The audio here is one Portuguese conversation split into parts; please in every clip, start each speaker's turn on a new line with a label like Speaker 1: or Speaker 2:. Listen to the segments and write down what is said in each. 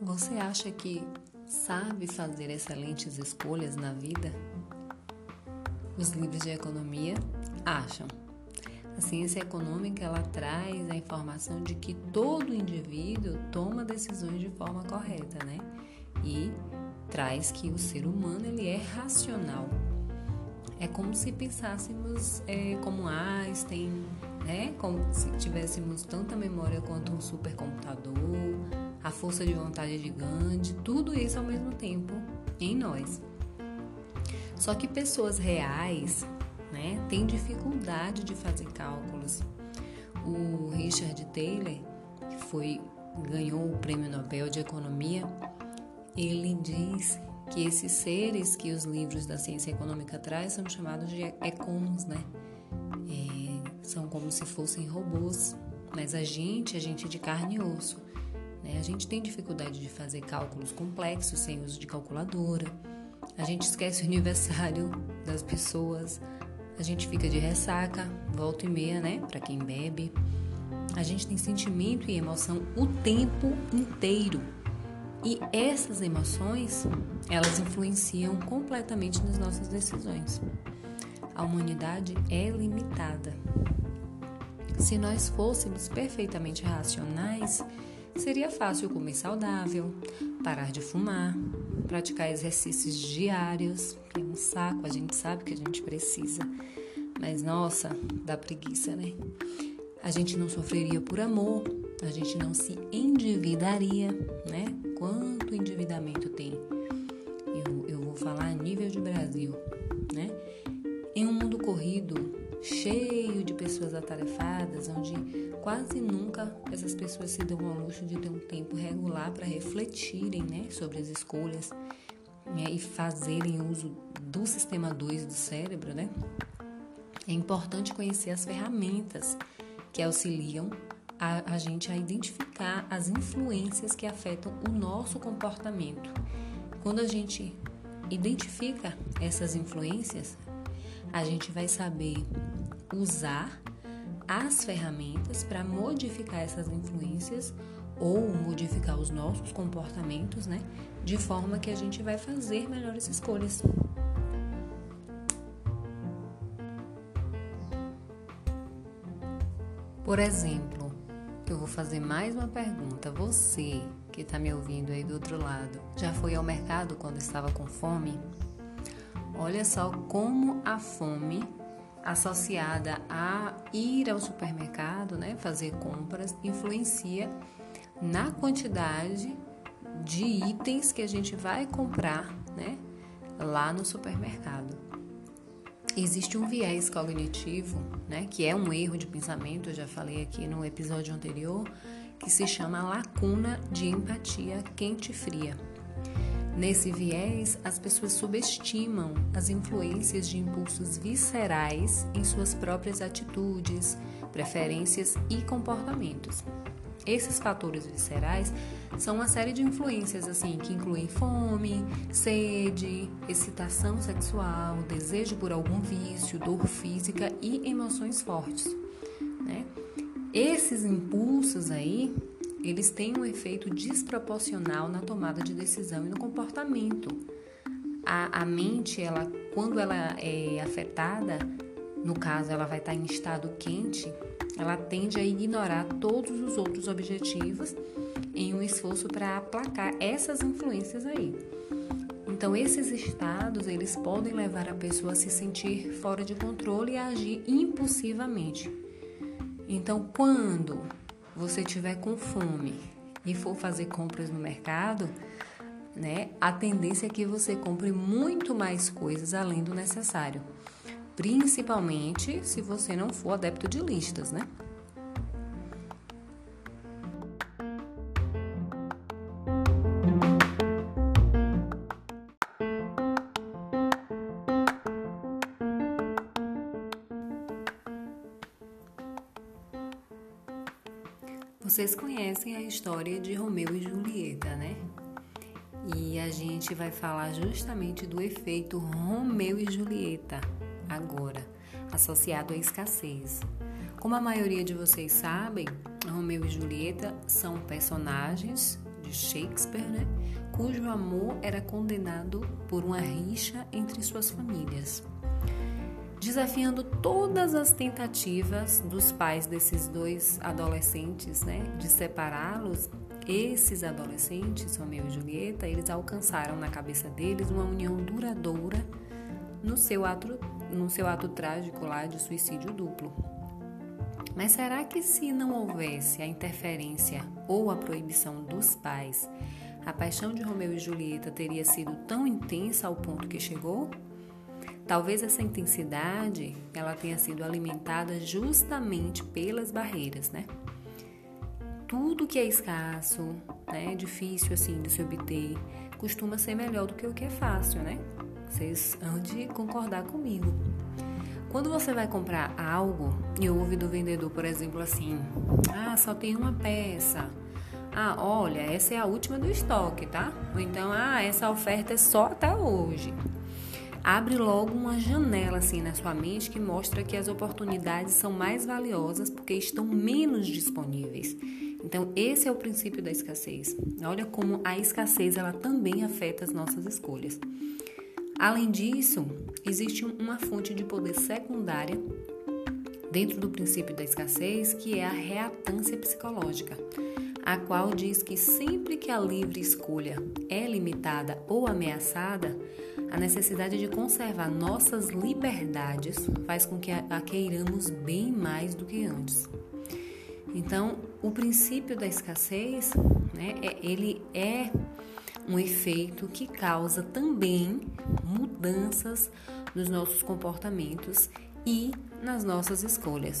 Speaker 1: Você acha que sabe fazer excelentes escolhas na vida? Os livros de economia acham. A ciência econômica ela traz a informação de que todo indivíduo toma decisões de forma correta, né? E traz que o ser humano ele é racional. É como se pensássemos é, como Einstein, né? Como se tivéssemos tanta memória quanto um supercomputador, a força de vontade de Gandhi, tudo isso ao mesmo tempo em nós. Só que pessoas reais, né, têm dificuldade de fazer cálculos. O Richard Taylor, que foi ganhou o Prêmio Nobel de Economia, ele diz que esses seres que os livros da ciência econômica trazem são chamados de econs, né? É, são como se fossem robôs, mas a gente, a gente é de carne e osso. Né? A gente tem dificuldade de fazer cálculos complexos sem uso de calculadora. A gente esquece o aniversário das pessoas. A gente fica de ressaca, volta e meia, né? Para quem bebe. A gente tem sentimento e emoção o tempo inteiro. E essas emoções, elas influenciam completamente nas nossas decisões. A humanidade é limitada. Se nós fôssemos perfeitamente racionais, Seria fácil comer saudável, parar de fumar, praticar exercícios diários, que é um saco, a gente sabe que a gente precisa. Mas nossa, dá preguiça, né? A gente não sofreria por amor, a gente não se endividaria, né? Quanto endividamento tem? Eu, eu vou falar a nível de Brasil, né? Em um mundo corrido, cheio de pessoas atarefadas, onde quase nunca essas pessoas se dão ao luxo de ter um tempo regular para refletirem né, sobre as escolhas né, e fazerem uso do sistema 2 do cérebro, né? É importante conhecer as ferramentas que auxiliam a, a gente a identificar as influências que afetam o nosso comportamento. Quando a gente identifica essas influências, a gente vai saber usar as ferramentas para modificar essas influências ou modificar os nossos comportamentos, né? De forma que a gente vai fazer melhores escolhas. Por exemplo, eu vou fazer mais uma pergunta. Você que está me ouvindo aí do outro lado, já foi ao mercado quando estava com fome? Olha só como a fome associada a ir ao supermercado, né, fazer compras, influencia na quantidade de itens que a gente vai comprar, né, lá no supermercado. Existe um viés cognitivo, né, que é um erro de pensamento, eu já falei aqui no episódio anterior, que se chama lacuna de empatia quente fria. Nesse viés, as pessoas subestimam as influências de impulsos viscerais em suas próprias atitudes, preferências e comportamentos. Esses fatores viscerais são uma série de influências assim que incluem fome, sede, excitação sexual, desejo por algum vício, dor física e emoções fortes. Né? Esses impulsos aí eles têm um efeito desproporcional na tomada de decisão e no comportamento. A, a mente, ela, quando ela é afetada, no caso ela vai estar em estado quente, ela tende a ignorar todos os outros objetivos em um esforço para aplacar essas influências aí. Então, esses estados, eles podem levar a pessoa a se sentir fora de controle e a agir impulsivamente. Então, quando você tiver com fome e for fazer compras no mercado, né, a tendência é que você compre muito mais coisas além do necessário. Principalmente se você não for adepto de listas, né? Vocês conhecem a história de Romeu e Julieta, né? E a gente vai falar justamente do efeito Romeu e Julieta agora. associado à escassez. Como a maioria de vocês sabem, Romeu e Julieta são personagens de Shakespeare, né? cujo amor era condenado por uma rixa entre suas famílias. Desafiando todas as tentativas dos pais desses dois adolescentes, né, de separá-los, esses adolescentes, Romeu e Julieta, eles alcançaram na cabeça deles uma união duradoura no seu no seu ato trágico lá de suicídio duplo. Mas será que se não houvesse a interferência ou a proibição dos pais, a paixão de Romeu e Julieta teria sido tão intensa ao ponto que chegou? Talvez essa intensidade ela tenha sido alimentada justamente pelas barreiras, né? Tudo que é escasso, né, difícil assim de se obter, costuma ser melhor do que o que é fácil, né? Vocês hão de concordar comigo. Quando você vai comprar algo e ouve do vendedor, por exemplo, assim: ah, só tem uma peça. Ah, olha, essa é a última do estoque, tá? Ou então, ah, essa oferta é só até hoje. Abre logo uma janela assim na sua mente que mostra que as oportunidades são mais valiosas porque estão menos disponíveis. Então, esse é o princípio da escassez. Olha como a escassez ela também afeta as nossas escolhas. Além disso, existe uma fonte de poder secundária dentro do princípio da escassez, que é a reatância psicológica, a qual diz que sempre que a livre escolha é limitada ou ameaçada, a necessidade de conservar nossas liberdades faz com que a queiramos bem mais do que antes. Então, o princípio da escassez, né, é, ele é um efeito que causa também mudanças nos nossos comportamentos e nas nossas escolhas.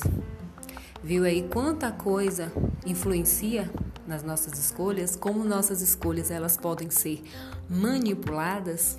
Speaker 1: Viu aí quanta coisa influencia nas nossas escolhas, como nossas escolhas elas podem ser manipuladas?